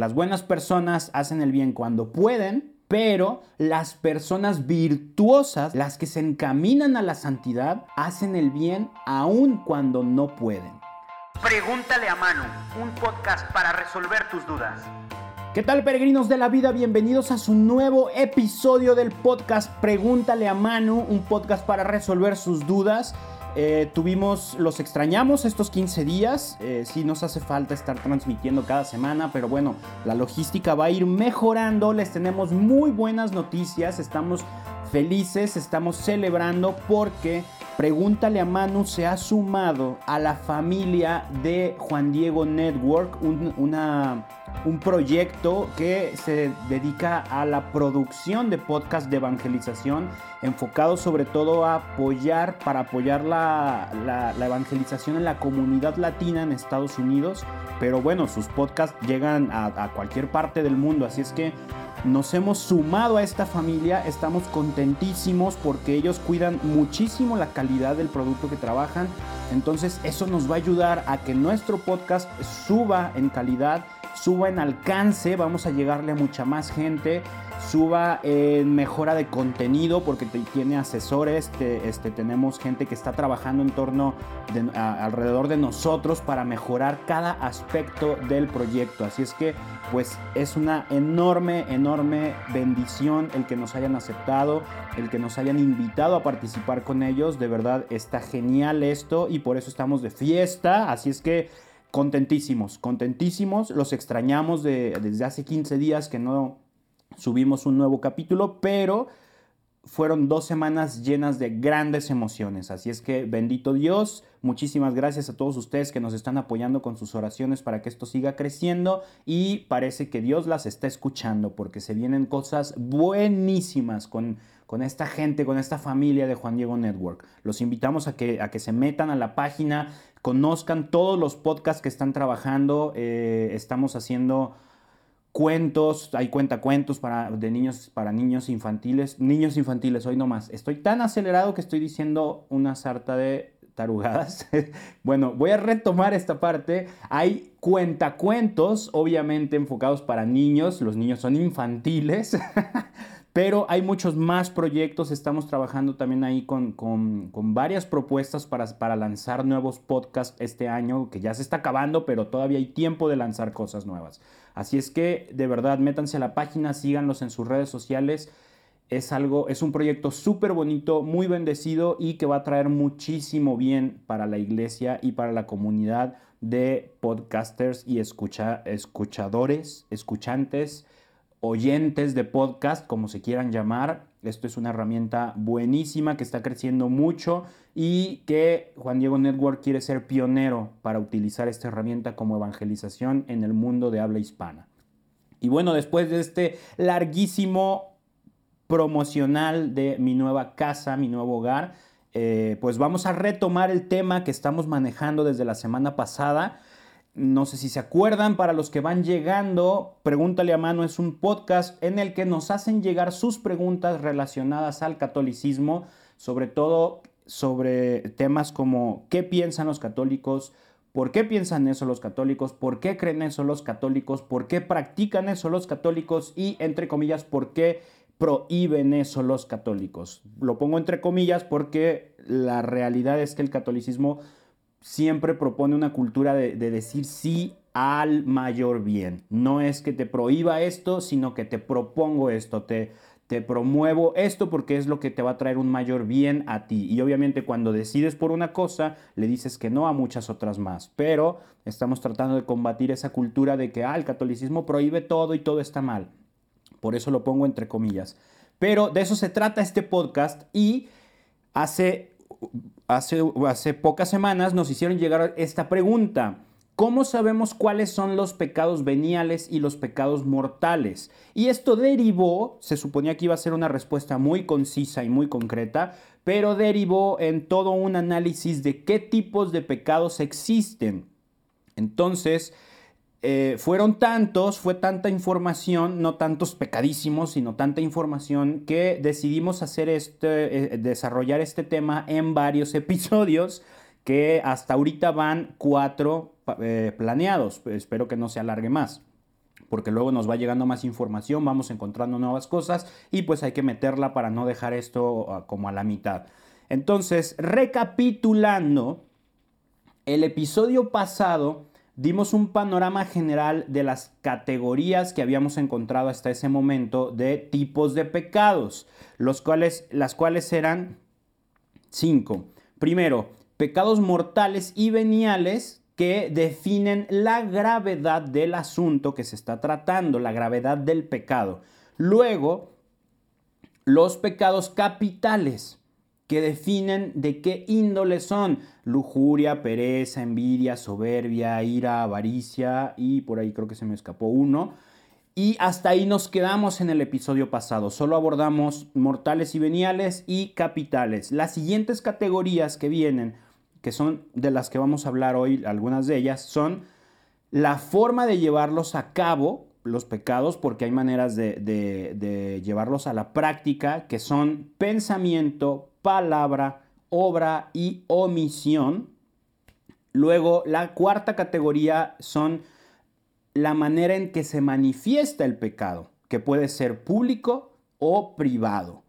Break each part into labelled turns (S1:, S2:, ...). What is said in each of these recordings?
S1: Las buenas personas hacen el bien cuando pueden, pero las personas virtuosas, las que se encaminan a la santidad, hacen el bien aun cuando no pueden.
S2: Pregúntale a Manu, un podcast para resolver tus dudas.
S1: ¿Qué tal peregrinos de la vida? Bienvenidos a su nuevo episodio del podcast Pregúntale a Manu, un podcast para resolver sus dudas. Eh, tuvimos, los extrañamos estos 15 días, eh, sí nos hace falta estar transmitiendo cada semana, pero bueno, la logística va a ir mejorando, les tenemos muy buenas noticias, estamos felices, estamos celebrando porque Pregúntale a Manu se ha sumado a la familia de Juan Diego Network, un, un proyecto que se dedica a la producción de podcast de evangelización, enfocado sobre todo a apoyar, para apoyar la, evangelización en la comunidad latina en Estados Unidos. Pero bueno, sus podcasts llegan a cualquier parte del mundo, así es que nos hemos sumado a esta familia, estamos contentísimos porque ellos cuidan muchísimo la calidad del producto que trabajan. Entonces eso nos va a ayudar a que nuestro podcast suba en calidad, suba en alcance, vamos a llegarle a mucha más gente suba en mejora de contenido porque tiene asesores, este, tenemos gente que está trabajando en torno alrededor de nosotros para mejorar cada aspecto del proyecto. Así es que pues es una enorme, enorme bendición el que nos hayan aceptado, el que nos hayan invitado a participar con ellos. De verdad está genial esto y por eso estamos de fiesta. Así es que contentísimos, contentísimos. Los extrañamos desde hace 15 días que no subimos un nuevo capítulo, pero fueron dos semanas llenas de grandes emociones. Así es que bendito Dios, muchísimas gracias a todos ustedes que nos están apoyando con sus oraciones para que esto siga creciendo y parece que Dios las está escuchando porque se vienen cosas buenísimas con, con esta gente, con esta familia de Juan Diego Network. Los invitamos a que, a que se metan a la página, conozcan todos los podcasts que están trabajando. Eh, estamos haciendo cuentos, hay cuentacuentos para, de niños, para niños infantiles, niños infantiles, hoy no más. Estoy tan acelerado que estoy diciendo una sarta de tarugadas. bueno, voy a retomar esta parte. Hay cuentacuentos, obviamente enfocados para niños, los niños son infantiles. Pero hay muchos más proyectos, estamos trabajando también ahí con, varias propuestas para, para, lanzar nuevos podcasts este año, que ya se está acabando, pero todavía hay tiempo de lanzar cosas nuevas. Así es que de verdad, métanse a la página, síganlos en sus redes sociales. Es algo, es un proyecto súper bonito, muy bendecido y que va a traer muchísimo bien para la iglesia y para la comunidad de podcasters y escucha, escuchadores, escuchantes oyentes de podcast, como se quieran llamar. Esto es una herramienta buenísima que está creciendo mucho y que Juan Diego Network quiere ser pionero para utilizar esta herramienta como evangelización en el mundo de habla hispana. Y bueno, después de este larguísimo promocional de mi nueva casa, mi nuevo hogar, eh, pues vamos a retomar el tema que estamos manejando desde la semana pasada no sé si se acuerdan, para los que van llegando, Pregúntale a Mano es un podcast en el que nos hacen llegar sus preguntas relacionadas al catolicismo, sobre todo sobre temas como qué piensan los católicos, por qué piensan eso los católicos, por qué creen eso los católicos, por qué practican eso los católicos y, entre comillas, por qué prohíben eso los católicos. Lo pongo entre comillas porque la realidad es que el catolicismo siempre propone una cultura de, decir sí al mayor bien. No es que te prohíba esto, sino que te propongo esto, te, te promuevo esto porque es lo que te va a traer un mayor bien a ti. Y obviamente cuando decides por una cosa, le dices que no a muchas otras más. Pero estamos tratando de combatir esa cultura de que ah, el catolicismo prohíbe todo y todo está mal. Por eso lo pongo entre comillas. Pero de eso se trata este podcast y hace hace, pocas semanas nos hicieron llegar esta pregunta. ¿Cómo sabemos cuáles son los pecados veniales y los pecados mortales? Y esto derivó, se suponía que iba a ser una respuesta muy concisa y muy concreta, pero derivó en todo un análisis de qué tipos de pecados existen. Entonces, eh, fueron tantos, fue tanta información, no tantos pecadísimos, sino tanta información que decidimos hacer este, eh, desarrollar este tema en varios episodios que hasta ahorita van cuatro eh, planeados. Espero que no se alargue más. porque luego nos va llegando más información, vamos encontrando nuevas cosas y pues hay que meterla para no dejar esto ah, como a la mitad. Entonces, recapitulando, el episodio pasado dimos un panorama general de las categorías que habíamos encontrado hasta ese momento de tipos de pecados, los cuales, las cuales eran cinco. Primero, pecados mortales y veniales que definen la gravedad del asunto que se está tratando, la gravedad del pecado. Luego, los pecados capitales que definen de qué índole son. Lujuria, pereza, envidia, soberbia, ira, avaricia y por ahí creo que se me escapó uno. Y hasta ahí nos quedamos en el episodio pasado. Solo abordamos mortales y veniales y capitales. Las siguientes categorías que vienen que son de las que vamos a hablar hoy, algunas de ellas, son la forma de llevarlos a cabo, los pecados, porque hay maneras de, llevarlos a la práctica, que son pensamiento, palabra, obra y omisión. Luego, la cuarta categoría son la manera en que se manifiesta el pecado, que puede ser público o privado.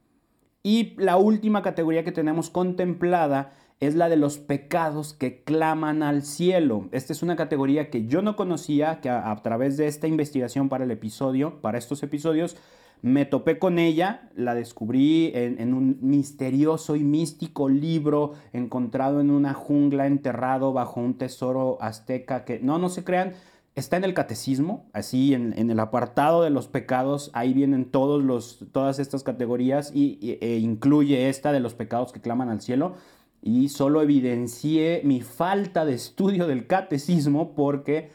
S1: Y la última categoría que tenemos contemplada es la de los pecados que claman al cielo. Esta es una categoría que yo no conocía, que a, través de esta investigación para el episodio, para estos episodios, me topé con ella, la descubrí en, un misterioso y místico libro encontrado en una jungla enterrado bajo un tesoro azteca que no, no se crean, está en el catecismo, así en, en el apartado de los pecados, ahí vienen todos los, todas estas categorías y, e incluye esta de los pecados que claman al cielo y solo evidencié mi falta de estudio del catecismo porque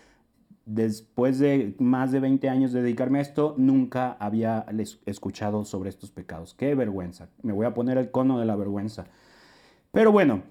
S1: después de más de 20 años de dedicarme a esto, nunca había escuchado sobre estos pecados. Qué vergüenza. Me voy a poner el cono de la vergüenza. Pero bueno,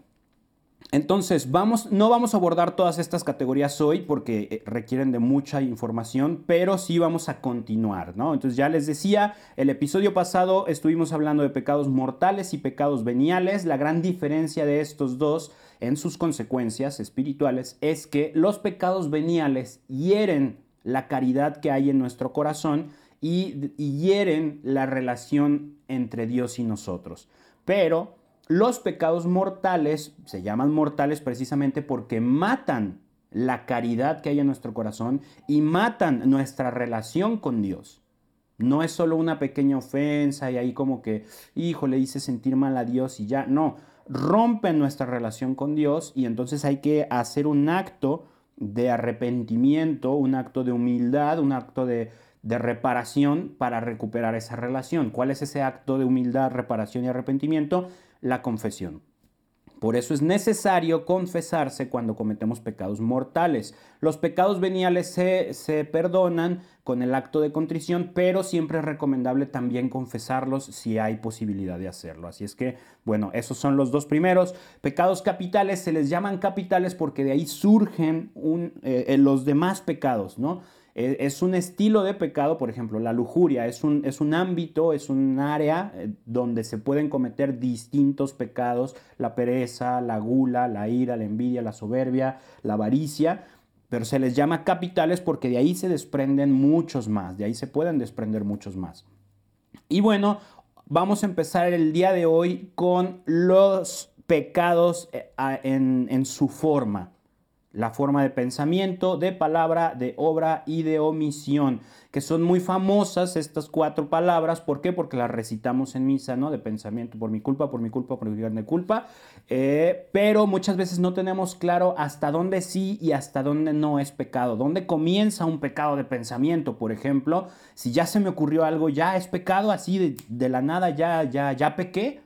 S1: entonces, vamos, no vamos a abordar todas estas categorías hoy porque eh, requieren de mucha información, pero sí vamos a continuar, ¿no? Entonces, ya les decía, el episodio pasado estuvimos hablando de pecados mortales y pecados veniales. La gran diferencia de estos dos en sus consecuencias espirituales es que los pecados veniales hieren la caridad que hay en nuestro corazón y, hieren la relación entre Dios y nosotros. Pero los pecados mortales se llaman mortales precisamente porque matan la caridad que hay en nuestro corazón y matan nuestra relación con Dios. No es solo una pequeña ofensa y ahí como que, hijo, le hice sentir mal a Dios y ya. No, rompen nuestra relación con Dios y entonces hay que hacer un acto de arrepentimiento, un acto de humildad, un acto de, de reparación para recuperar esa relación. ¿Cuál es ese acto de humildad, reparación y arrepentimiento? la confesión. Por eso es necesario confesarse cuando cometemos pecados mortales. Los pecados veniales se, perdonan con el acto de contrición, pero siempre es recomendable también confesarlos si hay posibilidad de hacerlo. Así es que, bueno, esos son los dos primeros. Pecados capitales se les llaman capitales porque de ahí surgen eh, los demás pecados, ¿no? E, es un estilo de pecado, por ejemplo, la lujuria es un, es un ámbito, es un área eh, donde se pueden cometer distintos pecados, la pereza, la gula, la ira, la envidia, la soberbia, la avaricia, pero se les llama capitales porque de ahí se desprenden muchos más, de ahí se pueden desprender muchos más. Y bueno, vamos a empezar el día de hoy con los pecados eh, en, en su forma la forma de pensamiento, de palabra, de obra y de omisión, que son muy famosas estas cuatro palabras. ¿Por qué? Porque las recitamos en misa, ¿no? De pensamiento, por mi culpa, por mi culpa, por mi grande culpa. Eh, pero muchas veces no tenemos claro hasta dónde sí y hasta dónde no es pecado. ¿Dónde comienza un pecado de pensamiento, por ejemplo? Si ya se me ocurrió algo, ya es pecado así de, de la nada, ya, ya, ya pequé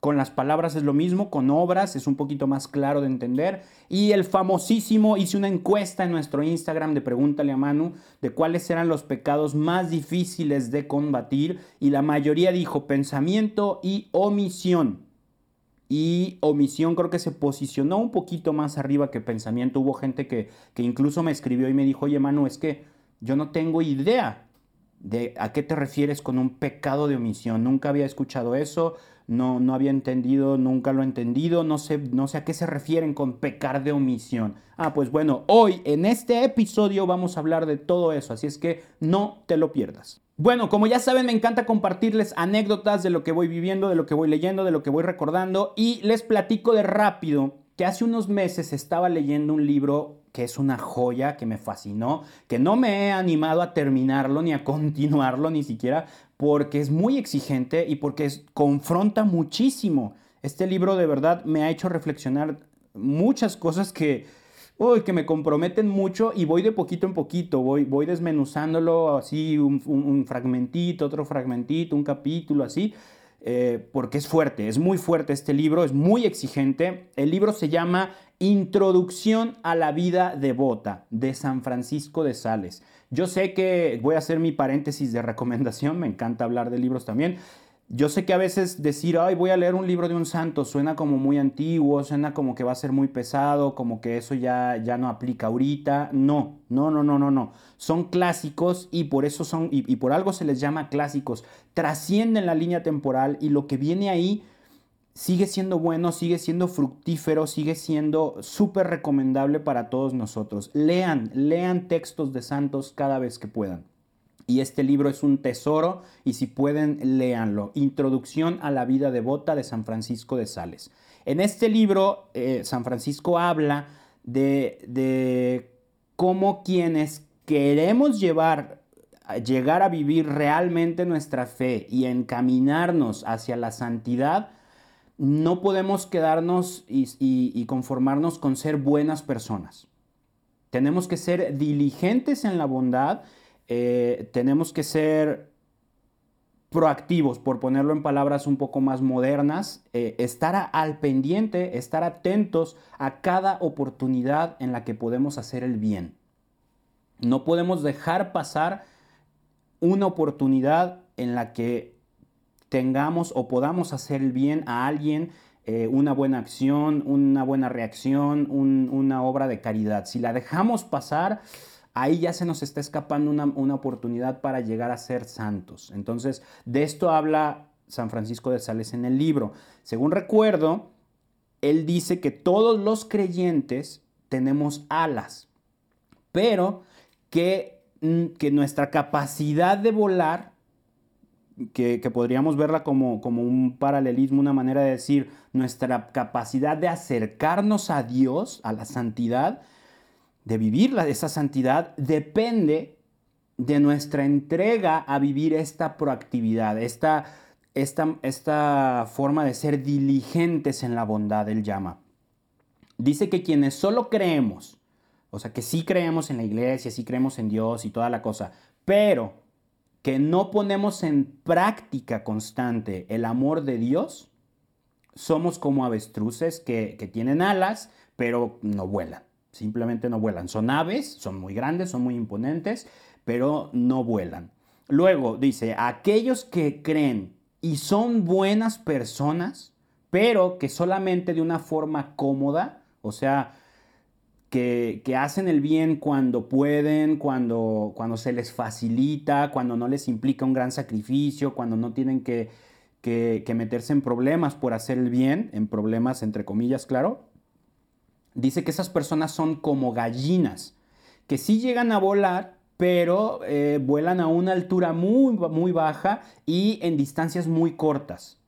S1: con las palabras es lo mismo, con obras es un poquito más claro de entender. Y el famosísimo, hice una encuesta en nuestro Instagram de Pregúntale a Manu de cuáles eran los pecados más difíciles de combatir. Y la mayoría dijo pensamiento y omisión. Y omisión creo que se posicionó un poquito más arriba que pensamiento. Hubo gente que, que incluso me escribió y me dijo, oye Manu, es que yo no tengo idea de a qué te refieres con un pecado de omisión. Nunca había escuchado eso no, no había entendido, nunca lo he entendido, no sé, no sé a qué se refieren con pecar de omisión. Ah, pues bueno, hoy en este episodio vamos a hablar de todo eso, así es que no te lo pierdas. Bueno, como ya saben, me encanta compartirles anécdotas de lo que voy viviendo, de lo que voy leyendo, de lo que voy recordando y les platico de rápido que hace unos meses estaba leyendo un libro que es una joya, que me fascinó, que no me he animado a terminarlo ni a continuarlo ni siquiera, porque es muy exigente y porque confronta muchísimo. Este libro de verdad me ha hecho reflexionar muchas cosas que, que me comprometen mucho y voy de poquito en poquito, voy, desmenuzándolo así, un, un fragmentito, otro fragmentito, un capítulo así, eh, porque es fuerte, es muy fuerte este libro, es muy exigente. El libro se llama Introducción a la vida devota de San Francisco de Sales. Yo sé que voy a hacer mi paréntesis de recomendación, me encanta hablar de libros también. Yo sé que a veces decir, ay, voy a leer un libro de un santo suena como muy antiguo, suena como que va a ser muy pesado, como que eso ya, ya no aplica ahorita. No, no, no, no, no, no. Son clásicos y por eso son, y, y por algo se les llama clásicos. Trascienden la línea temporal y lo que viene ahí sigue siendo bueno, sigue siendo fructífero, sigue siendo súper recomendable para todos nosotros. Lean, lean textos de santos cada vez que puedan. Y este libro es un tesoro y si pueden, léanlo. Introducción a la vida devota de San Francisco de Sales. En este libro, eh, San Francisco habla de, de cómo quienes queremos llevar llegar a vivir realmente nuestra fe y encaminarnos hacia la santidad, no podemos quedarnos y, conformarnos con ser buenas personas. Tenemos que ser diligentes en la bondad eh, tenemos que ser proactivos, por ponerlo en palabras un poco más modernas, eh, estar al pendiente, estar atentos a cada oportunidad en la que podemos hacer el bien. No podemos dejar pasar una oportunidad en la que tengamos o podamos hacer el bien a alguien, eh, una buena acción, una buena reacción, una obra de caridad. Si la dejamos pasar, ahí ya se nos está escapando una, oportunidad para llegar a ser santos. Entonces, de esto habla San Francisco de Sales en el libro. Según recuerdo, él dice que todos los creyentes tenemos alas, pero que, mm, que nuestra capacidad de volar, que, podríamos verla como, como un paralelismo, una manera de decir, nuestra capacidad de acercarnos a Dios, a la santidad, de vivir esa santidad depende de nuestra entrega a vivir esta proactividad, esta, esta, esta forma de ser diligentes en la bondad, él llama. Dice que quienes solo creemos, o sea, que sí creemos en la iglesia, sí creemos en Dios y toda la cosa, pero que no ponemos en práctica constante el amor de Dios, somos como avestruces que, que tienen alas, pero no vuelan simplemente no vuelan. Son aves, son muy grandes, son muy imponentes, pero no vuelan. Luego dice, aquellos que creen y son buenas personas, pero que solamente de una forma cómoda, o sea, que, hacen el bien cuando pueden, cuando, cuando se les facilita, cuando no les implica un gran sacrificio, cuando no tienen que, que meterse en problemas por hacer el bien, en problemas entre comillas, claro, dice que esas personas son como gallinas, que sí llegan a volar, pero eh, vuelan a una altura muy, muy baja y en distancias muy cortas.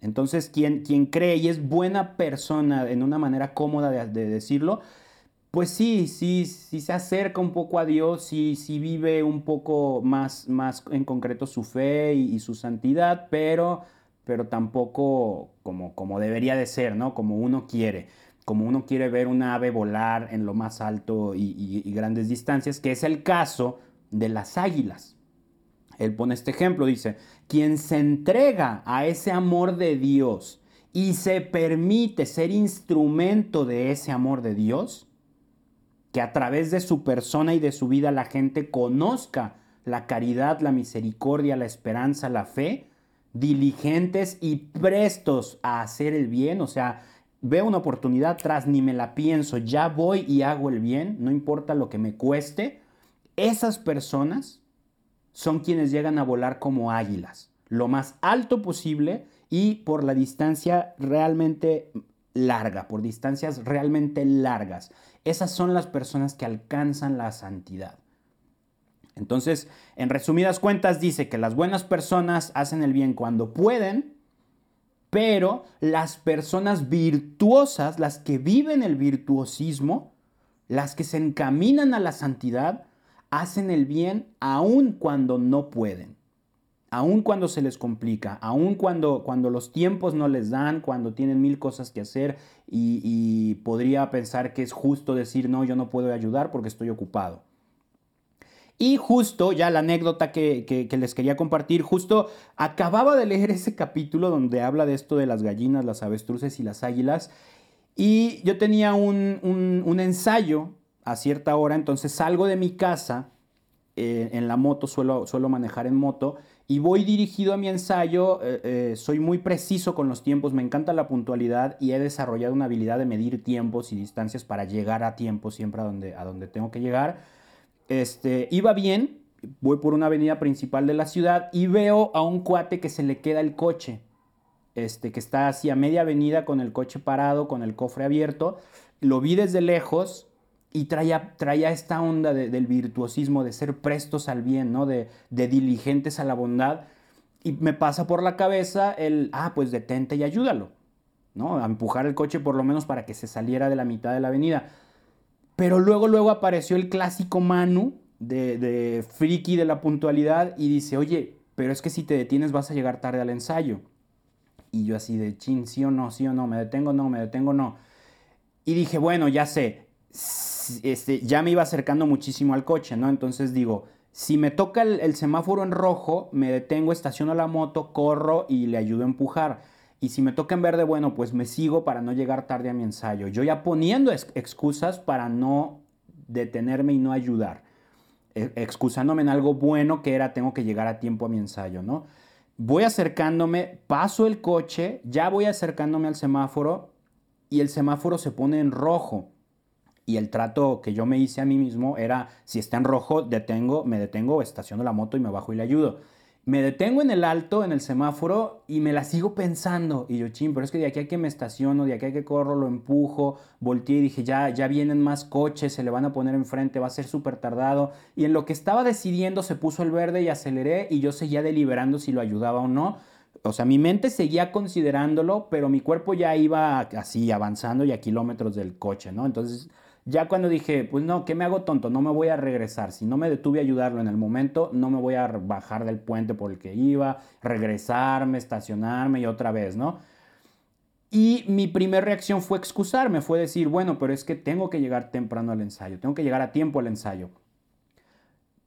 S1: Entonces, quien, quien cree y es buena persona en una manera cómoda de, decirlo, pues sí, sí, sí se acerca un poco a Dios, sí, sí vive un poco más, más en concreto su fe y, su santidad, pero, pero tampoco como, como debería de ser, ¿no? Como uno quiere como uno quiere ver una ave volar en lo más alto y, grandes distancias, que es el caso de las águilas. Él pone este ejemplo, dice, quien se entrega a ese amor de Dios y se permite ser instrumento de ese amor de Dios, que a través de su persona y de su vida la gente conozca la caridad, la misericordia, la esperanza, la fe, diligentes y prestos a hacer el bien, o sea, veo una oportunidad tras, ni me la pienso, ya voy y hago el bien, no importa lo que me cueste, esas personas son quienes llegan a volar como águilas, lo más alto posible y por la distancia realmente larga, por distancias realmente largas. Esas son las personas que alcanzan la santidad. Entonces, en resumidas cuentas, dice que las buenas personas hacen el bien cuando pueden, pero las personas virtuosas, las que viven el virtuosismo, las que se encaminan a la santidad, hacen el bien aun cuando no pueden, aun cuando se les complica, aun cuando, cuando los tiempos no les dan, cuando tienen mil cosas que hacer y, podría pensar que es justo decir, no, yo no puedo ayudar porque estoy ocupado. Y justo, ya la anécdota que, les quería compartir, justo acababa de leer ese capítulo donde habla de esto de las gallinas, las avestruces y las águilas. Y yo tenía un, ensayo a cierta hora, entonces salgo de mi casa eh, en la moto, suelo, suelo, manejar en moto, y voy dirigido a mi ensayo. Eh, eh, soy muy preciso con los tiempos, me encanta la puntualidad y he desarrollado una habilidad de medir tiempos y distancias para llegar a tiempo siempre a donde, a donde tengo que llegar. Este, iba bien, voy por una avenida principal de la ciudad y veo a un cuate que se le queda el coche, este, que está así a media avenida con el coche parado, con el cofre abierto. Lo vi desde lejos y traía, traía esta onda del virtuosismo, de ser prestos al bien, ¿no? de, de diligentes a la bondad. Y me pasa por la cabeza el, ah, pues detente y ayúdalo, ¿no? A empujar el coche por lo menos para que se saliera de la mitad de la avenida. Pero luego, luego apareció el clásico Manu de, de friki de la puntualidad y dice, oye, pero es que si te detienes vas a llegar tarde al ensayo. Y yo así de chin, sí o no, sí o no, me detengo, no, me detengo, no. Y dije, bueno, ya sé, este, ya me iba acercando muchísimo al coche, ¿no? Entonces digo, si me toca el, semáforo en rojo, me detengo, estaciono la moto, corro y le ayudo a empujar. Y si me toca en verde, bueno, pues me sigo para no llegar tarde a mi ensayo. Yo ya poniendo excusas para no detenerme y no ayudar. E, excusándome en algo bueno que era tengo que llegar a tiempo a mi ensayo, ¿no? Voy acercándome, paso el coche, ya voy acercándome al semáforo y el semáforo se pone en rojo. Y el trato que yo me hice a mí mismo era, si está en rojo, detengo, me detengo, estaciono la moto y me bajo y le ayudo me detengo en el alto, en el semáforo, y me la sigo pensando. Y yo, ching, pero es que de aquí a que me estaciono, de aquí a que corro, lo empujo, volteé y dije, ya, ya vienen más coches, se le van a poner enfrente, va a ser súper tardado. Y en lo que estaba decidiendo se puso el verde y aceleré y yo seguía deliberando si lo ayudaba o no. O sea, mi mente seguía considerándolo, pero mi cuerpo ya iba así avanzando y a kilómetros del coche, ¿no? Entonces ya cuando dije, pues no, ¿qué me hago tonto? No me voy a regresar. Si no me detuve a ayudarlo en el momento, no me voy a bajar del puente por el que iba, regresarme, estacionarme y otra vez, ¿no? Y mi primera reacción fue excusarme, fue decir, bueno, pero es que tengo que llegar temprano al ensayo, tengo que llegar a tiempo al ensayo.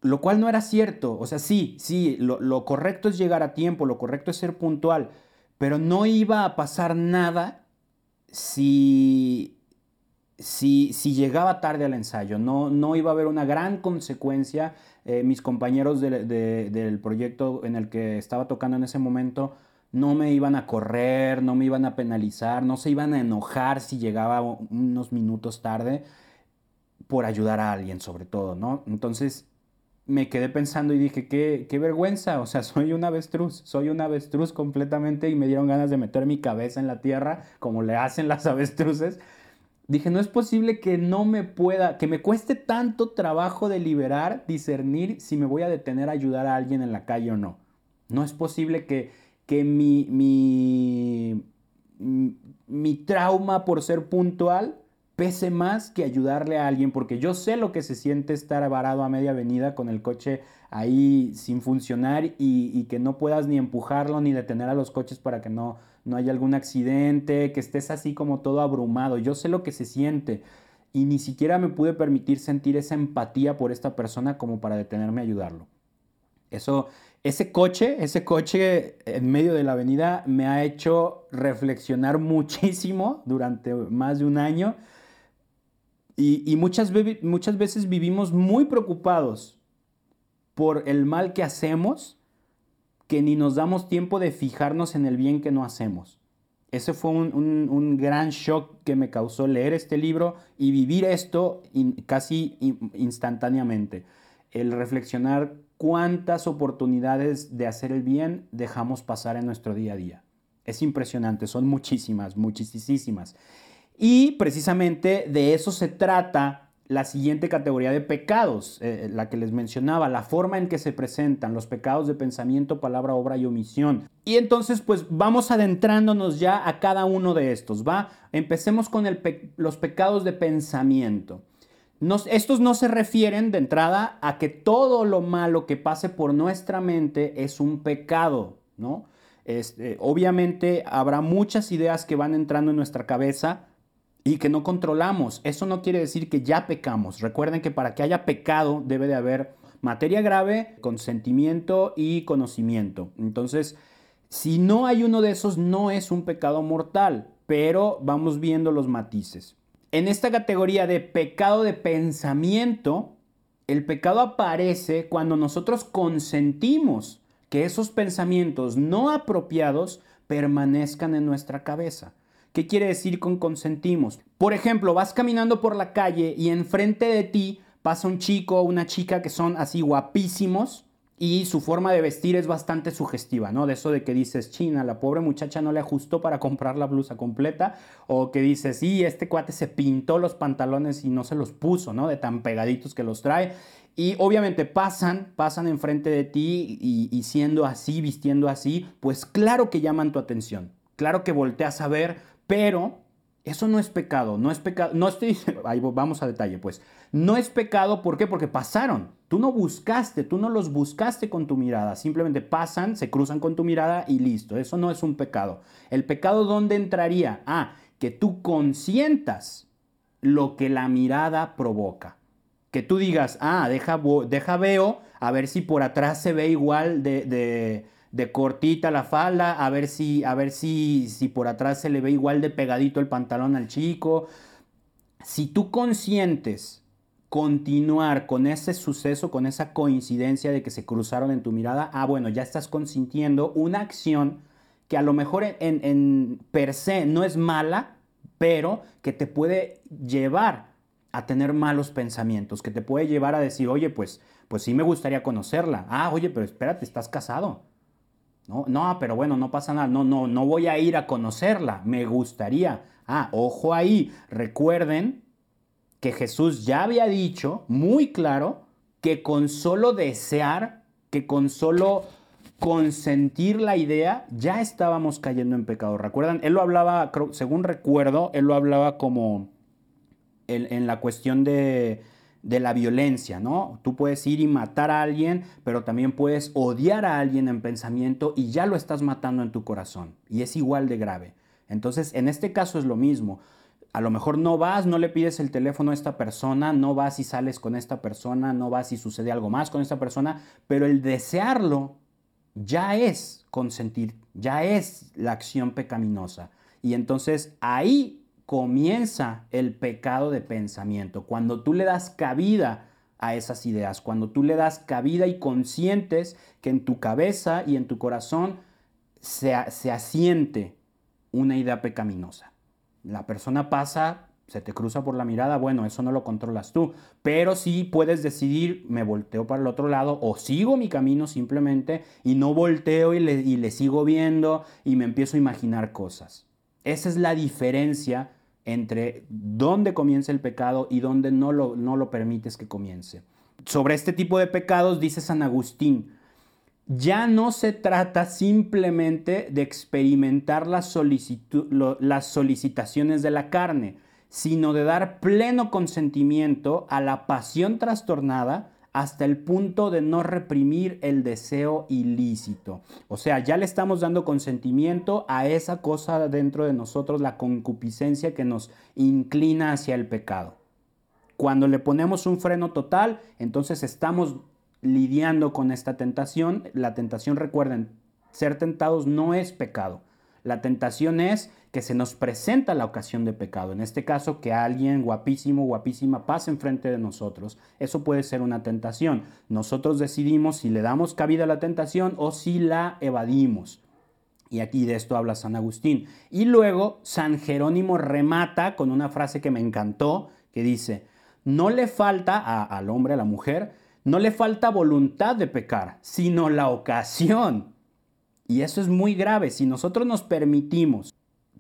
S1: Lo cual no era cierto. O sea, sí, sí, lo, correcto es llegar a tiempo, lo correcto es ser puntual, pero no iba a pasar nada si si, llegaba tarde al ensayo, no, no iba a haber una gran consecuencia. Eh, mis compañeros del proyecto en el que estaba tocando en ese momento no me iban a correr, no me iban a penalizar, no se iban a enojar si llegaba unos minutos tarde por ayudar a alguien sobre todo, ¿no? Entonces me quedé pensando y dije, qué, qué vergüenza, o sea, soy un avestruz, soy un avestruz completamente y me dieron ganas de meter mi cabeza en la tierra como le hacen las avestruces Dije, no es posible que no me pueda, que me cueste tanto trabajo deliberar, discernir si me voy a detener a ayudar a alguien en la calle o no. No es posible que, que mi, mi, mi trauma por ser puntual pese más que ayudarle a alguien, porque yo sé lo que se siente estar varado a media avenida con el coche ahí sin funcionar y, que no puedas ni empujarlo ni detener a los coches para que no, no haya algún accidente, que estés así como todo abrumado. Yo sé lo que se siente y ni siquiera me pude permitir sentir esa empatía por esta persona como para detenerme a ayudarlo. Eso, ese coche, ese coche en medio de la avenida me ha hecho reflexionar muchísimo durante más de un año y, muchas veces vivimos muy preocupados por el mal que hacemos que ni nos damos tiempo de fijarnos en el bien que no hacemos. Ese fue un, gran shock que me causó leer este libro y vivir esto casi instantáneamente. El reflexionar cuántas oportunidades de hacer el bien dejamos pasar en nuestro día a día. Es impresionante, son muchísimas, muchísimas. Y precisamente de eso se trata la siguiente categoría de pecados, eh, la que les mencionaba, la forma en que se presentan los pecados de pensamiento, palabra, obra y omisión. Y entonces, pues vamos adentrándonos ya a cada uno de estos, ¿va? Empecemos con los pecados de pensamiento. estos no se refieren de entrada a que todo lo malo que pase por nuestra mente es un pecado, ¿no? Este, obviamente habrá muchas ideas que van entrando en nuestra cabeza, y que no controlamos. Eso no quiere decir que ya pecamos. Recuerden que para que haya pecado debe de haber materia grave, consentimiento y conocimiento. Entonces, si no hay uno de esos, no es un pecado mortal, pero vamos viendo los matices. En esta categoría de pecado de pensamiento, el pecado aparece cuando nosotros consentimos que esos pensamientos no apropiados permanezcan en nuestra cabeza. ¿Qué quiere decir con consentimos? Por ejemplo, vas caminando por la calle y enfrente de ti pasa un chico o una chica que son así guapísimos y su forma de vestir es bastante sugestiva, ¿no? De eso de que dices, China, la pobre muchacha no le ajustó para comprar la blusa completa, o que dices, sí, este cuate se pintó los pantalones y no se los puso, ¿no? De tan pegaditos que los trae. Y obviamente pasan, pasan enfrente de ti y, y siendo así, vistiendo así, pues claro que llaman tu atención. Claro que volteas a ver pero eso no es pecado, no es pecado, no estoy, ahí vamos a detalle, pues, no es pecado, ¿por qué? Porque pasaron, tú no buscaste, tú no los buscaste con tu mirada, simplemente pasan, se cruzan con tu mirada y listo, eso no es un pecado. El pecado, ¿dónde entraría? Ah, que tú consientas lo que la mirada provoca. Que tú digas, ah, deja, deja veo, a ver si por atrás se ve igual de de cortita la falda, a ver si, a ver si, si por atrás se le ve igual de pegadito el pantalón al chico. Si tú consientes continuar con ese suceso, con esa coincidencia de que se cruzaron en tu mirada, ah, bueno, ya estás consintiendo una acción que a lo mejor en, en per se no es mala, pero que te puede llevar a tener malos pensamientos, que te puede llevar a decir, oye, pues, pues sí me gustaría conocerla. Ah, oye, pero espérate, estás casado. No, no, pero bueno, no pasa nada. No, no, no voy a ir a conocerla. Me gustaría. Ah, ojo ahí. Recuerden que Jesús ya había dicho muy claro que con solo desear, que con solo consentir la idea, ya estábamos cayendo en pecado. ¿Recuerdan? Él lo hablaba, según recuerdo, él lo hablaba como en la cuestión de, de la violencia, ¿no? Tú puedes ir y matar a alguien, pero también puedes odiar a alguien en pensamiento y ya lo estás matando en tu corazón. Y es igual de grave. Entonces, en este caso es lo mismo. A lo mejor no vas, no le pides el teléfono a esta persona, no vas y sales con esta persona, no vas y sucede algo más con esta persona, pero el desearlo ya es consentir, ya es la acción pecaminosa. Y entonces ahí comienza el pecado de pensamiento. Cuando tú le das cabida a esas ideas, cuando tú le das cabida y consientes que en tu cabeza y en tu corazón se, se asiente una idea pecaminosa. La persona pasa, se te cruza por la mirada, bueno, eso no lo controlas tú, pero sí puedes decidir, me volteo para el otro lado o sigo mi camino simplemente y no volteo y le, y le sigo viendo y me empiezo a imaginar cosas. Esa es la diferencia entre dónde comienza el pecado y dónde no lo, no lo permites que comience. Sobre este tipo de pecados dice San Agustín, ya no se trata simplemente de experimentar las, las solicitaciones de la carne, sino de dar pleno consentimiento a la pasión trastornada hasta el punto de no reprimir el deseo ilícito. O sea, ya le estamos dando consentimiento a esa cosa dentro de nosotros, la concupiscencia que nos inclina hacia el pecado. Cuando le ponemos un freno total, entonces estamos lidiando con esta tentación. La tentación, recuerden, ser tentados no es pecado. La tentación es que se nos presenta la ocasión de pecado. En este caso, que alguien guapísimo, guapísima pase enfrente de nosotros. Eso puede ser una tentación. Nosotros decidimos si le damos cabida a la tentación o si la evadimos. Y aquí de esto habla San Agustín. Y luego San Jerónimo remata con una frase que me encantó, que dice, no le falta al hombre, a la mujer, no le falta voluntad de pecar, sino la ocasión. Y eso es muy grave. Si nosotros nos permitimos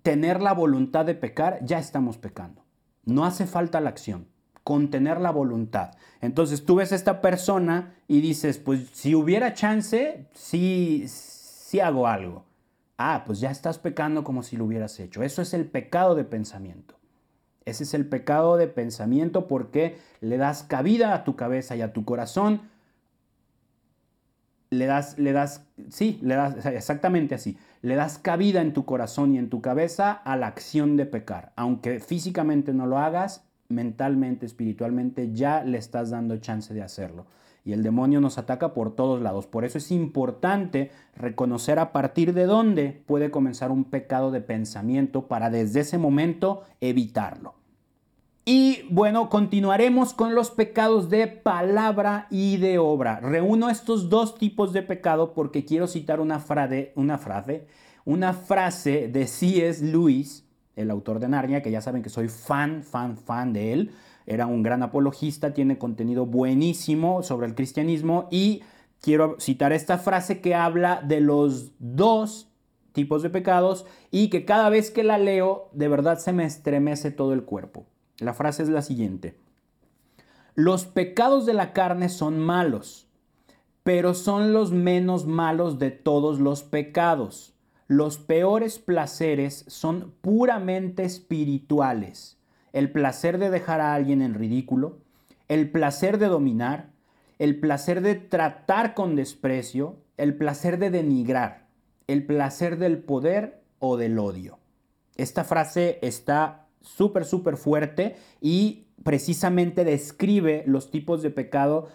S1: tener la voluntad de pecar, ya estamos pecando. No hace falta la acción, contener la voluntad. Entonces tú ves a esta persona y dices, pues si hubiera chance, sí, sí hago algo. Ah, pues ya estás pecando como si lo hubieras hecho. Eso es el pecado de pensamiento. Ese es el pecado de pensamiento porque le das cabida a tu cabeza y a tu corazón. Le das, le das, sí, le das exactamente así. Le das cabida en tu corazón y en tu cabeza a la acción de pecar. Aunque físicamente no lo hagas, mentalmente, espiritualmente, ya le estás dando chance de hacerlo y el demonio nos ataca por todos lados. Por eso es importante reconocer a partir de dónde puede comenzar un pecado de pensamiento para desde ese momento evitarlo. Y bueno, continuaremos con los pecados de palabra y de obra. Reúno estos dos tipos de pecado porque quiero citar una, frase, una frase, una frase de C.S. Lewis, el autor de Narnia, que ya saben que soy fan, fan, fan de él era un gran apologista, tiene contenido buenísimo sobre el cristianismo y quiero citar esta frase que habla de los dos tipos de pecados y que cada vez que la leo de verdad se me estremece todo el cuerpo. La frase es la siguiente. Los pecados de la carne son malos, pero son los menos malos de todos los pecados. Los peores placeres son puramente espirituales el placer de dejar a alguien en ridículo, el placer de dominar, el placer de tratar con desprecio, el placer de denigrar, el placer del poder o del odio. Esta frase está súper, súper fuerte y precisamente describe los tipos de pecado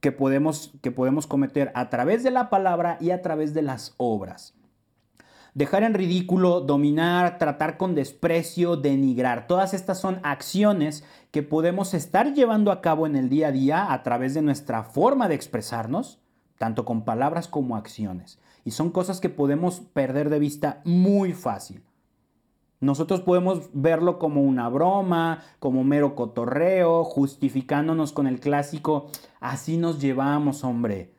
S1: que podemos, que podemos cometer a través de la palabra y a través de las obras. Dejar en ridículo, dominar, tratar con desprecio, denigrar. Todas estas son acciones que podemos estar llevando a cabo en el día a día a través de nuestra forma de expresarnos, tanto con palabras como acciones. Y son cosas que podemos perder de vista muy fácil. Nosotros podemos verlo como una broma, como mero cotorreo, justificándonos con el clásico, así nos llevamos, hombre.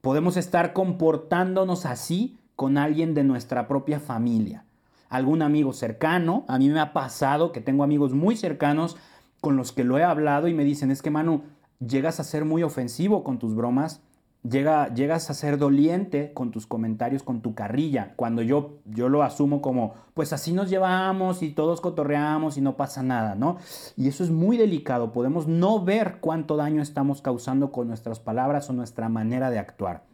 S1: Podemos estar comportándonos así con alguien de nuestra propia familia, algún amigo cercano. A mí me ha pasado que tengo amigos muy cercanos con los que lo he hablado y me dicen, es que Manu, llegas a ser muy ofensivo con tus bromas, llega, llegas a ser doliente con tus comentarios, con tu carrilla, cuando yo, yo lo asumo como, pues así nos llevamos y todos cotorreamos y no pasa nada, ¿no? Y eso es muy delicado, podemos no ver cuánto daño estamos causando con nuestras palabras o nuestra manera de actuar.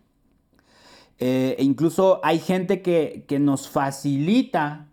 S1: Eh, e incluso hay gente que, nos facilita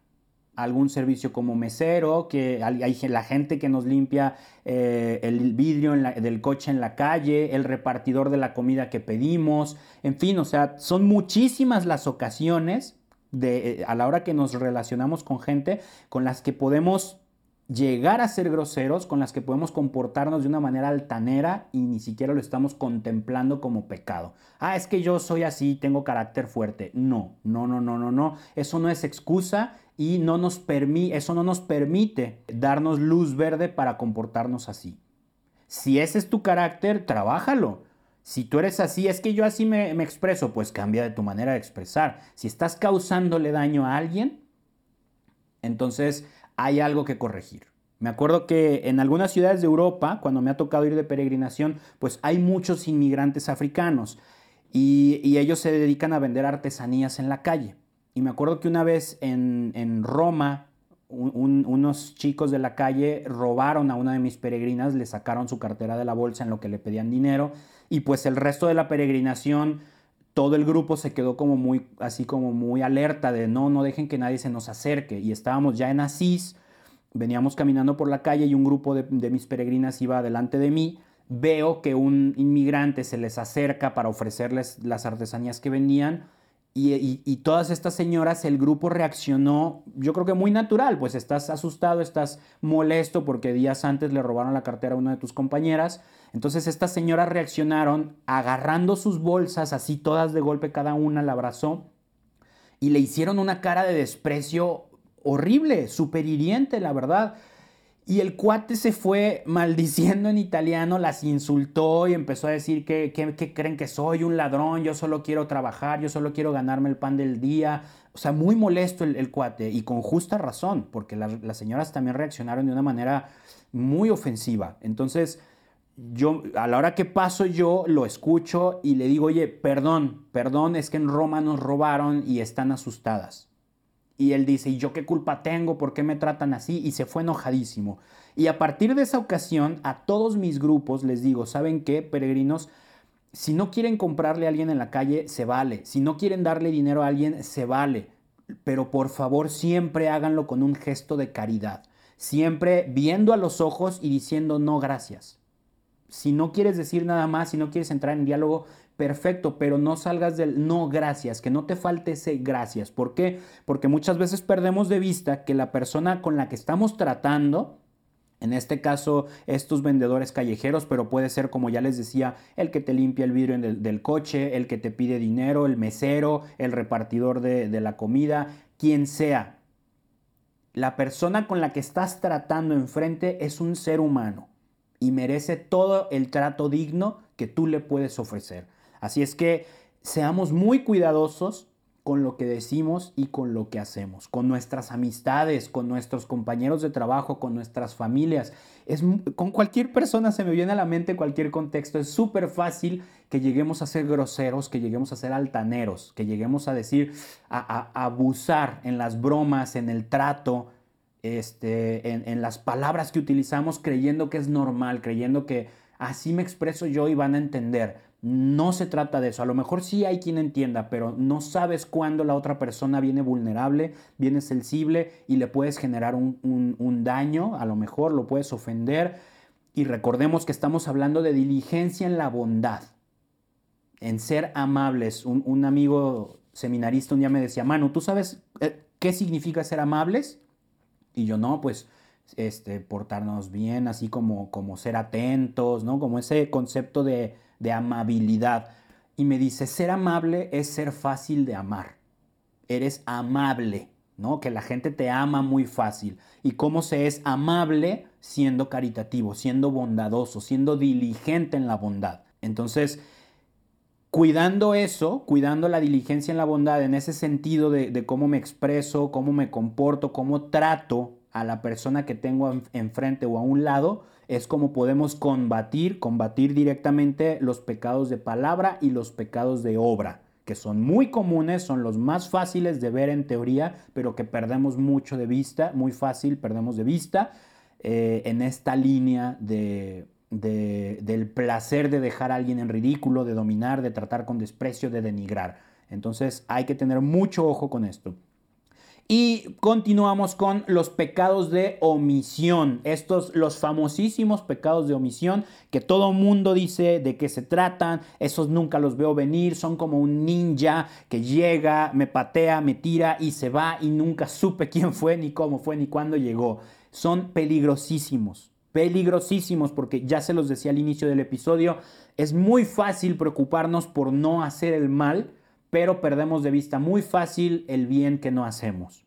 S1: algún servicio como mesero, que hay, la gente que nos limpia eh, el vidrio del coche en la calle, el repartidor de la comida que pedimos, en fin, o sea, son muchísimas las ocasiones de, eh, a la hora que nos relacionamos con gente con las que podemos llegar a ser groseros, con las que podemos comportarnos de una manera altanera y ni siquiera lo estamos contemplando como pecado. Ah, es que yo soy así, tengo carácter fuerte. No, no, no, no, no, no. Eso no es excusa y no nos eso no nos permite darnos luz verde para comportarnos así. Si ese es tu carácter, trabájalo. Si tú eres así, es que yo así me expreso, pues cambia de tu manera de expresar. Si estás causándole daño a alguien, entonces hay algo que corregir. Me acuerdo que en algunas ciudades de Europa, cuando me ha tocado ir de peregrinación, pues hay muchos inmigrantes africanos y, ellos se dedican a vender artesanías en la calle. Y me acuerdo que una vez en, Roma, unos chicos de la calle robaron a una de mis peregrinas, le sacaron su cartera de la bolsa en lo que le pedían dinero y pues el resto de la peregrinación todo el grupo se quedó como muy, así como muy alerta de no, no dejen que nadie se nos acerque. Y estábamos ya en Asís, veníamos caminando por la calle y un grupo de, mis peregrinas iba delante de mí. Veo que un inmigrante se les acerca para ofrecerles las artesanías que vendían. Y, todas estas señoras, el grupo reaccionó, yo creo que muy natural, pues estás asustado, estás molesto porque días antes le robaron la cartera a una de tus compañeras entonces estas señoras reaccionaron agarrando sus bolsas, así todas de golpe, cada una la abrazó y le hicieron una cara de desprecio horrible, súper hiriente, la verdad. Y el cuate se fue maldiciendo en italiano, las insultó y empezó a decir que, creen que soy un ladrón, yo solo quiero trabajar, yo solo quiero ganarme el pan del día. O sea, muy molesto el, cuate y con justa razón, porque las señoras también reaccionaron de una manera muy ofensiva. Entonces, yo a la hora que paso yo lo escucho y le digo, oye, perdón, perdón, es que en Roma nos robaron y están asustadas. Y él dice, ¿y yo qué culpa tengo? ¿Por qué me tratan así? Y se fue enojadísimo. Y a partir de esa ocasión, a todos mis grupos les digo, ¿saben qué, peregrinos? Si no quieren comprarle a alguien en la calle, se vale. Si no quieren darle dinero a alguien, se vale. Pero por favor, siempre háganlo con un gesto de caridad. Siempre viendo a los ojos y diciendo no gracias. Si no quieres decir nada más, si no quieres entrar en diálogo, perfecto, pero no salgas del no gracias, que no te falte ese gracias. ¿Por qué? Porque muchas veces perdemos de vista que la persona con la que estamos tratando, en este caso, estos vendedores callejeros, pero puede ser, como ya les decía, el que te limpia el vidrio del, coche, el que te pide dinero, el mesero, el repartidor de, de la comida, quien sea. La persona con la que estás tratando enfrente es un ser humano y merece todo el trato digno que tú le puedes ofrecer. Así es que seamos muy cuidadosos con lo que decimos y con lo que hacemos, con nuestras amistades, con nuestros compañeros de trabajo, con nuestras familias. Es, con cualquier persona se me viene a la mente cualquier contexto. Es súper fácil que lleguemos a ser groseros, que lleguemos a ser altaneros, que lleguemos a decir, a, abusar en las bromas, en el trato, este, en, en las palabras que utilizamos, creyendo que es normal, creyendo que así me expreso yo y van a entender. No se trata de eso. A lo mejor sí hay quien entienda, pero no sabes cuándo la otra persona viene vulnerable, viene sensible y le puedes generar un, daño. A lo mejor lo puedes ofender. Y recordemos que estamos hablando de diligencia en la bondad, en ser amables. Un, amigo seminarista un día me decía, Manu, ¿tú sabes eh, qué significa ser amables? Y yo no, pues este, portarnos bien, así como, como ser atentos, ¿no? Como ese concepto de de amabilidad. Y me dice, ser amable es ser fácil de amar. Eres amable, ¿no? Que la gente te ama muy fácil. ¿Y cómo se es amable? Siendo caritativo, siendo bondadoso, siendo diligente en la bondad. Entonces, cuidando eso, cuidando la diligencia en la bondad, en ese sentido de, de cómo me expreso, cómo me comporto, cómo trato a la persona que tengo enfrente o a un lado, es como podemos combatir, combatir directamente los pecados de palabra y los pecados de obra, que son muy comunes, son los más fáciles de ver en teoría, pero que perdemos mucho de vista, muy fácil perdemos de vista eh, en esta línea de, del placer de dejar a alguien en ridículo, de dominar, de tratar con desprecio, de denigrar. Entonces hay que tener mucho ojo con esto. Y continuamos con los pecados de omisión. Estos, los famosísimos pecados de omisión que todo mundo dice de qué se tratan. Esos nunca los veo venir. Son como un ninja que llega, me patea, me tira y se va y nunca supe quién fue, ni cómo fue, ni cuándo llegó. Son peligrosísimos. Peligrosísimos porque ya se los decía al inicio del episodio. Es muy fácil preocuparnos por no hacer el mal pero perdemos de vista muy fácil el bien que no hacemos.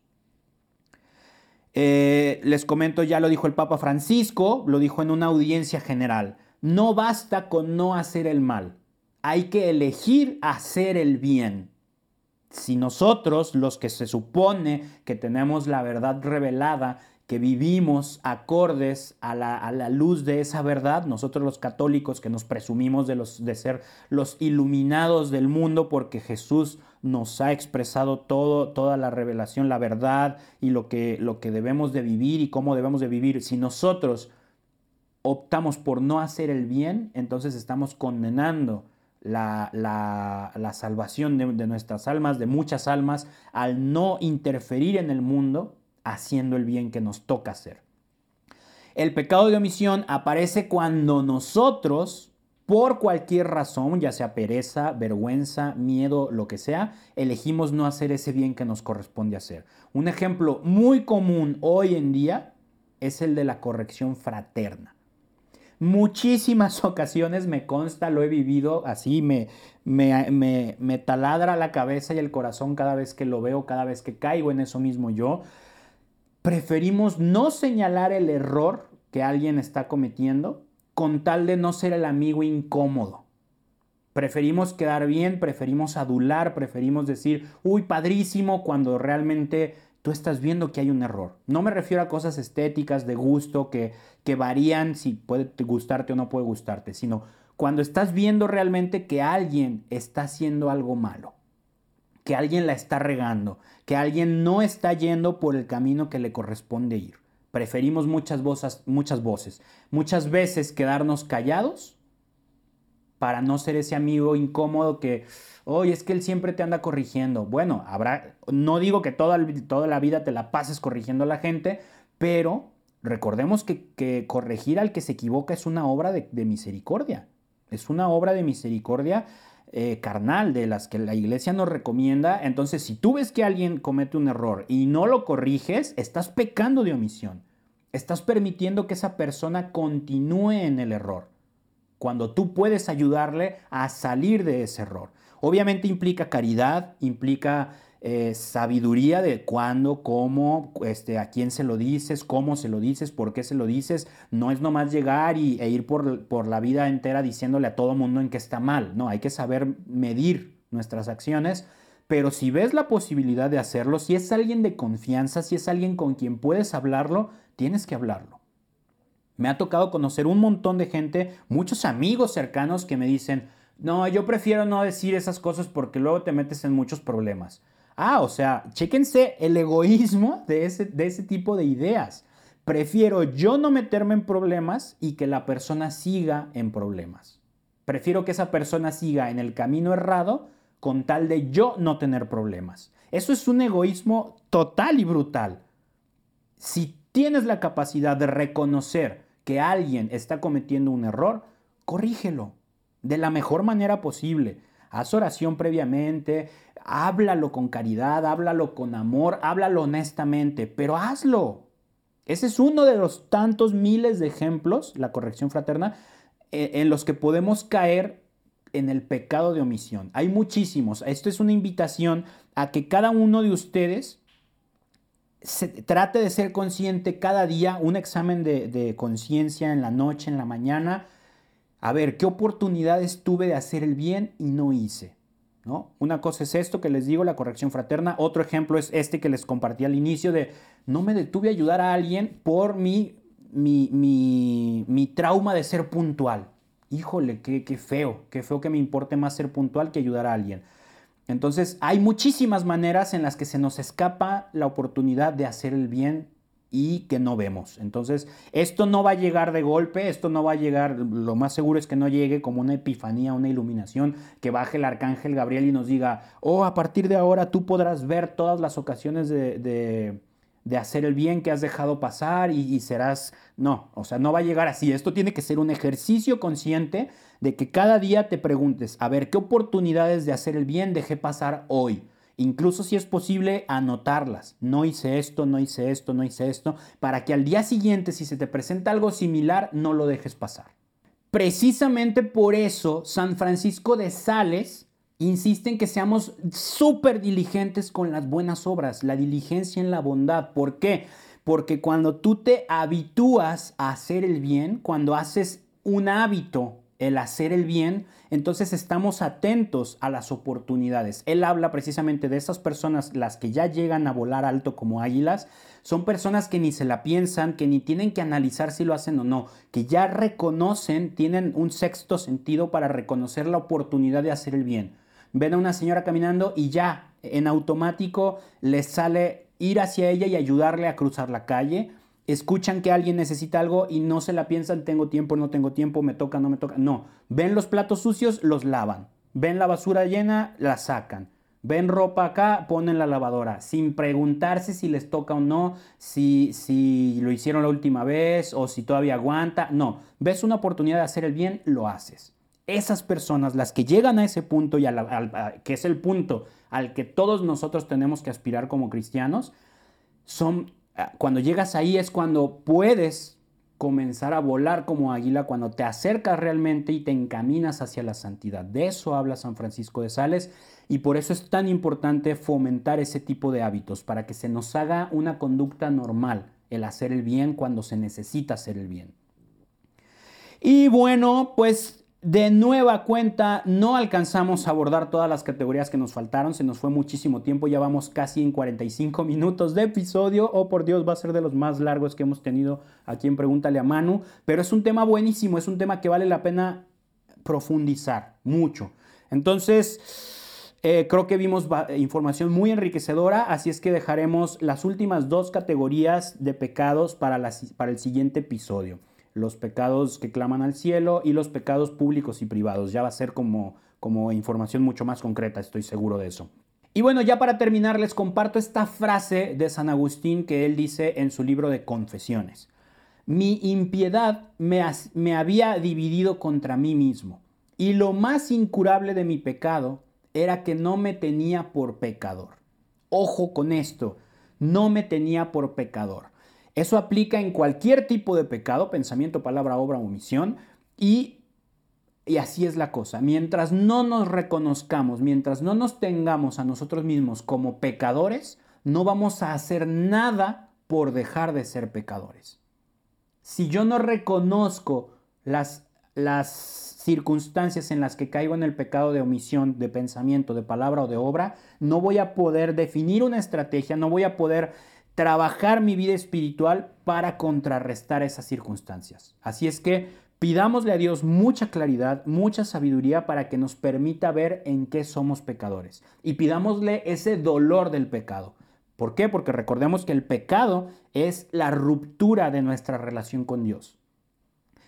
S1: Eh, les comento, ya lo dijo el Papa Francisco, lo dijo en una audiencia general, no basta con no hacer el mal, hay que elegir hacer el bien. Si nosotros, los que se supone que tenemos la verdad revelada, que vivimos acordes a la, luz de esa verdad, nosotros los católicos que nos presumimos de, los, de ser los iluminados del mundo porque Jesús nos ha expresado todo, toda la revelación, la verdad y lo que, lo que debemos de vivir y cómo debemos de vivir. Si nosotros optamos por no hacer el bien, entonces estamos condenando la, salvación de, de nuestras almas, de muchas almas, al no interferir en el mundo haciendo el bien que nos toca hacer. El pecado de omisión aparece cuando nosotros, por cualquier razón, ya sea pereza, vergüenza, miedo, lo que sea, elegimos no hacer ese bien que nos corresponde hacer. Un ejemplo muy común hoy en día es el de la corrección fraterna. Muchísimas ocasiones me consta, lo he vivido así, me, me, me, me taladra la cabeza y el corazón cada vez que lo veo, cada vez que caigo en eso mismo yo preferimos no señalar el error que alguien está cometiendo con tal de no ser el amigo incómodo. Preferimos quedar bien, preferimos adular, preferimos decir, uy, padrísimo, cuando realmente tú estás viendo que hay un error. No me refiero a cosas estéticas, de gusto, que, que varían si puede gustarte o no puede gustarte, sino cuando estás viendo realmente que alguien está haciendo algo malo, que alguien la está regando, que alguien no está yendo por el camino que le corresponde ir. Preferimos muchas voces, muchas voces, muchas veces quedarnos callados para no ser ese amigo incómodo que, oye, es que él siempre te anda corrigiendo. Bueno, habrá, no digo que toda, toda la vida te la pases corrigiendo a la gente, pero recordemos que, corregir al que se equivoca es una obra de, misericordia. Es una obra de misericordia eh, carnal de las que la iglesia nos recomienda. Entonces, si tú ves que alguien comete un error y no lo corriges, estás pecando de omisión. Estás permitiendo que esa persona continúe en el error cuando tú puedes ayudarle a salir de ese error. Obviamente implica caridad, implica eh, sabiduría de cuándo, cómo, este, a quién se lo dices, cómo se lo dices, por qué se lo dices. No es nomás llegar y, e ir por, por la vida entera diciéndole a todo mundo en que está mal. No, hay que saber medir nuestras acciones. Pero si ves la posibilidad de hacerlo, si es alguien de confianza, si es alguien con quien puedes hablarlo, tienes que hablarlo. Me ha tocado conocer un montón de gente, muchos amigos cercanos que me dicen, no, yo prefiero no decir esas cosas porque luego te metes en muchos problemas. Ah, o sea, chéquense el egoísmo de ese, de ese tipo de ideas. Prefiero yo no meterme en problemas y que la persona siga en problemas. Prefiero que esa persona siga en el camino errado con tal de yo no tener problemas. Eso es un egoísmo total y brutal. Si tienes la capacidad de reconocer que alguien está cometiendo un error, corrígelo de la mejor manera posible. Haz oración previamente, háblalo con caridad, háblalo con amor, háblalo honestamente, pero hazlo. Ese es uno de los tantos miles de ejemplos, la corrección fraterna, eh, en los que podemos caer en el pecado de omisión. Hay muchísimos. Esto es una invitación a que cada uno de ustedes trate de ser consciente cada día, un examen de, conciencia en la noche, en la mañana, a ver qué oportunidades tuve de hacer el bien y no hice. ¿No? Una cosa es esto que les digo, la corrección fraterna. Otro ejemplo es este que les compartí al inicio de no me detuve a ayudar a alguien por mi, mi, mi, trauma de ser puntual. Híjole, qué, qué feo, qué feo que me importe más ser puntual que ayudar a alguien. Entonces hay muchísimas maneras en las que se nos escapa la oportunidad de hacer el bien y que no vemos. Entonces, esto no va a llegar de golpe, esto no va a llegar, lo más seguro es que no llegue como una epifanía, una iluminación, que baje el arcángel Gabriel y nos diga, oh, a partir de ahora tú podrás ver todas las ocasiones de, hacer el bien que has dejado pasar y, y serás, no, o sea, no va a llegar así, esto tiene que ser un ejercicio consciente de que cada día te preguntes, a ver, ¿qué oportunidades de hacer el bien dejé pasar hoy? Incluso si es posible, anotarlas. No hice esto, no hice esto, no hice esto, para que al día siguiente, si se te presenta algo similar, no lo dejes pasar. Precisamente por eso, San Francisco de Sales insiste en que seamos súper diligentes con las buenas obras, la diligencia en la bondad. ¿Por qué? Porque cuando tú te habitúas a hacer el bien, cuando haces un hábito el hacer el bien, entonces estamos atentos a las oportunidades. Él habla precisamente de esas personas, las que ya llegan a volar alto como águilas, son personas que ni se la piensan, que ni tienen que analizar si lo hacen o no, que ya reconocen, tienen un sexto sentido para reconocer la oportunidad de hacer el bien. Ven a una señora caminando y ya en automático les sale ir hacia ella y ayudarle a cruzar la calle escuchan que alguien necesita algo y no se la piensan, tengo tiempo, no tengo tiempo, me toca, no me toca. No, ven los platos sucios, los lavan. Ven la basura llena, la sacan. Ven ropa acá, ponen la lavadora, sin preguntarse si les toca o no, si, si lo hicieron la última vez o si todavía aguanta. No, ves una oportunidad de hacer el bien, lo haces. Esas personas, las que llegan a ese punto y que es el punto al que todos nosotros tenemos que aspirar como cristianos, son cuando llegas ahí es cuando puedes comenzar a volar como águila, cuando te acercas realmente y te encaminas hacia la santidad. De eso habla San Francisco de Sales y por eso es tan importante fomentar ese tipo de hábitos, para que se nos haga una conducta normal el hacer el bien cuando se necesita hacer el bien. Y bueno, pues de nueva cuenta no alcanzamos a abordar todas las categorías que nos faltaron, se nos fue muchísimo tiempo, ya vamos casi en 45 minutos de episodio, oh por Dios, va a ser de los más largos que hemos tenido aquí en Pregúntale a Manu, pero es un tema buenísimo, es un tema que vale la pena profundizar mucho. Entonces, eh, creo que vimos información muy enriquecedora, así es que dejaremos las últimas dos categorías de pecados para, para el siguiente episodio los pecados que claman al cielo y los pecados públicos y privados. Ya va a ser como, como información mucho más concreta, estoy seguro de eso. Y bueno, ya para terminar les comparto esta frase de San Agustín que él dice en su libro de Confesiones. Mi impiedad me, me había dividido contra mí mismo y lo más incurable de mi pecado era que no me tenía por pecador. Ojo con esto, no me tenía por pecador. Eso aplica en cualquier tipo de pecado, pensamiento, palabra, obra, omisión, y, y así es la cosa. Mientras no nos reconozcamos, mientras no nos tengamos a nosotros mismos como pecadores, no vamos a hacer nada por dejar de ser pecadores. Si yo no reconozco las, las circunstancias en las que caigo en el pecado de omisión, de pensamiento, de palabra o de obra, no voy a poder definir una estrategia, no voy a poder trabajar mi vida espiritual para contrarrestar esas circunstancias. Así es que pidámosle a Dios mucha claridad, mucha sabiduría para que nos permita ver en qué somos pecadores. Y pidámosle ese dolor del pecado. ¿Por qué? Porque recordemos que el pecado es la ruptura de nuestra relación con Dios.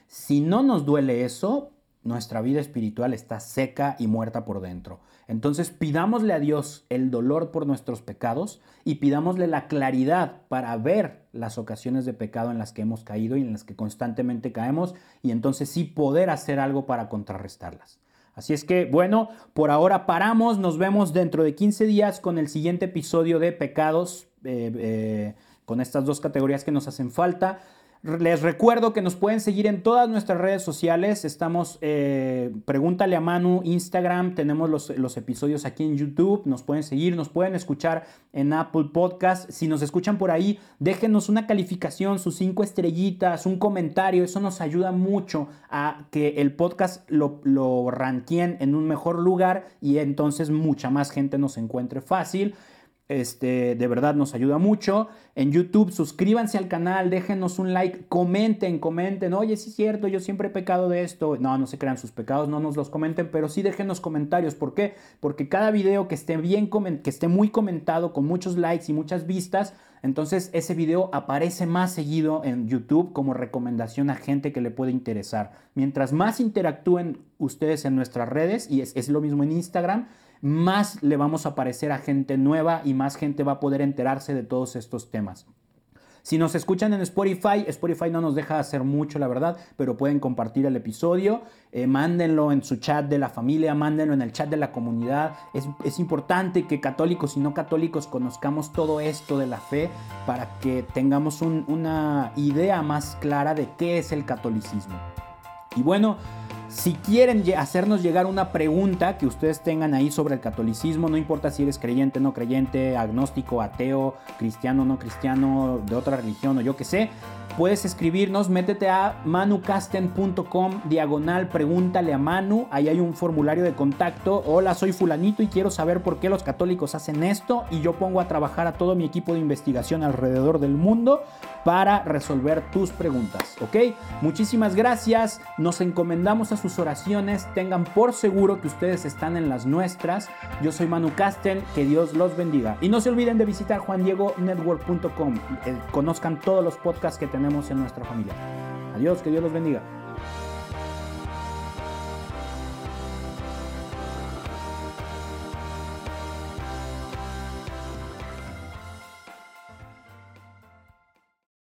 S1: Si no nos duele eso, nuestra vida espiritual está seca y muerta por dentro. Entonces pidámosle a Dios el dolor por nuestros pecados y pidámosle la claridad para ver las ocasiones de pecado en las que hemos caído y en las que constantemente caemos y entonces sí poder hacer algo para contrarrestarlas. Así es que, bueno, por ahora paramos, nos vemos dentro de 15 días con el siguiente episodio de pecados, eh, eh, con estas dos categorías que nos hacen falta. Les recuerdo que nos pueden seguir en todas nuestras redes sociales. Estamos, eh, pregúntale a Manu, Instagram, tenemos los, los, episodios aquí en YouTube. Nos pueden seguir, nos pueden escuchar en Apple Podcast. Si nos escuchan por ahí, déjenos una calificación, sus cinco estrellitas, un comentario. Eso nos ayuda mucho a que el podcast lo, lo en un mejor lugar y entonces mucha más gente nos encuentre fácil. Este, de verdad nos ayuda mucho. En YouTube, suscríbanse al canal, déjenos un like, comenten, comenten. Oye, sí es cierto, yo siempre he pecado de esto. No, no se crean sus pecados, no nos los comenten, pero sí déjenos comentarios. ¿Por qué? Porque cada video que esté bien, que esté muy comentado, con muchos likes y muchas vistas, entonces ese video aparece más seguido en YouTube como recomendación a gente que le puede interesar. Mientras más interactúen ustedes en nuestras redes, y es, lo mismo en Instagram, más le vamos a aparecer a gente nueva y más gente va a poder enterarse de todos estos temas. Si nos escuchan en Spotify, Spotify no nos deja hacer mucho, la verdad, pero pueden compartir el episodio, eh, mándenlo en su chat de la familia, mándenlo en el chat de la comunidad. Es, importante que católicos y no católicos conozcamos todo esto de la fe para que tengamos una idea más clara de qué es el catolicismo. Y bueno, si quieren hacernos llegar una pregunta que ustedes tengan ahí sobre el catolicismo, no importa si eres creyente, no creyente, agnóstico, ateo, cristiano, no cristiano, de otra religión o yo qué sé, puedes escribirnos, métete a manucasten.com, diagonal, pregúntale a Manu, ahí hay un formulario de contacto, hola, soy fulanito y quiero saber por qué los católicos hacen esto y yo pongo a trabajar a todo mi equipo de investigación alrededor del mundo para resolver tus preguntas, ¿ok? Muchísimas gracias, nos encomendamos a sus oraciones, tengan por seguro que ustedes están en las nuestras, yo soy Manu Casten, que Dios los bendiga y no se olviden de visitar juandiegonetwork.com, eh, conozcan todos los podcasts que tenemos en nuestra familia. Adiós, que Dios los bendiga.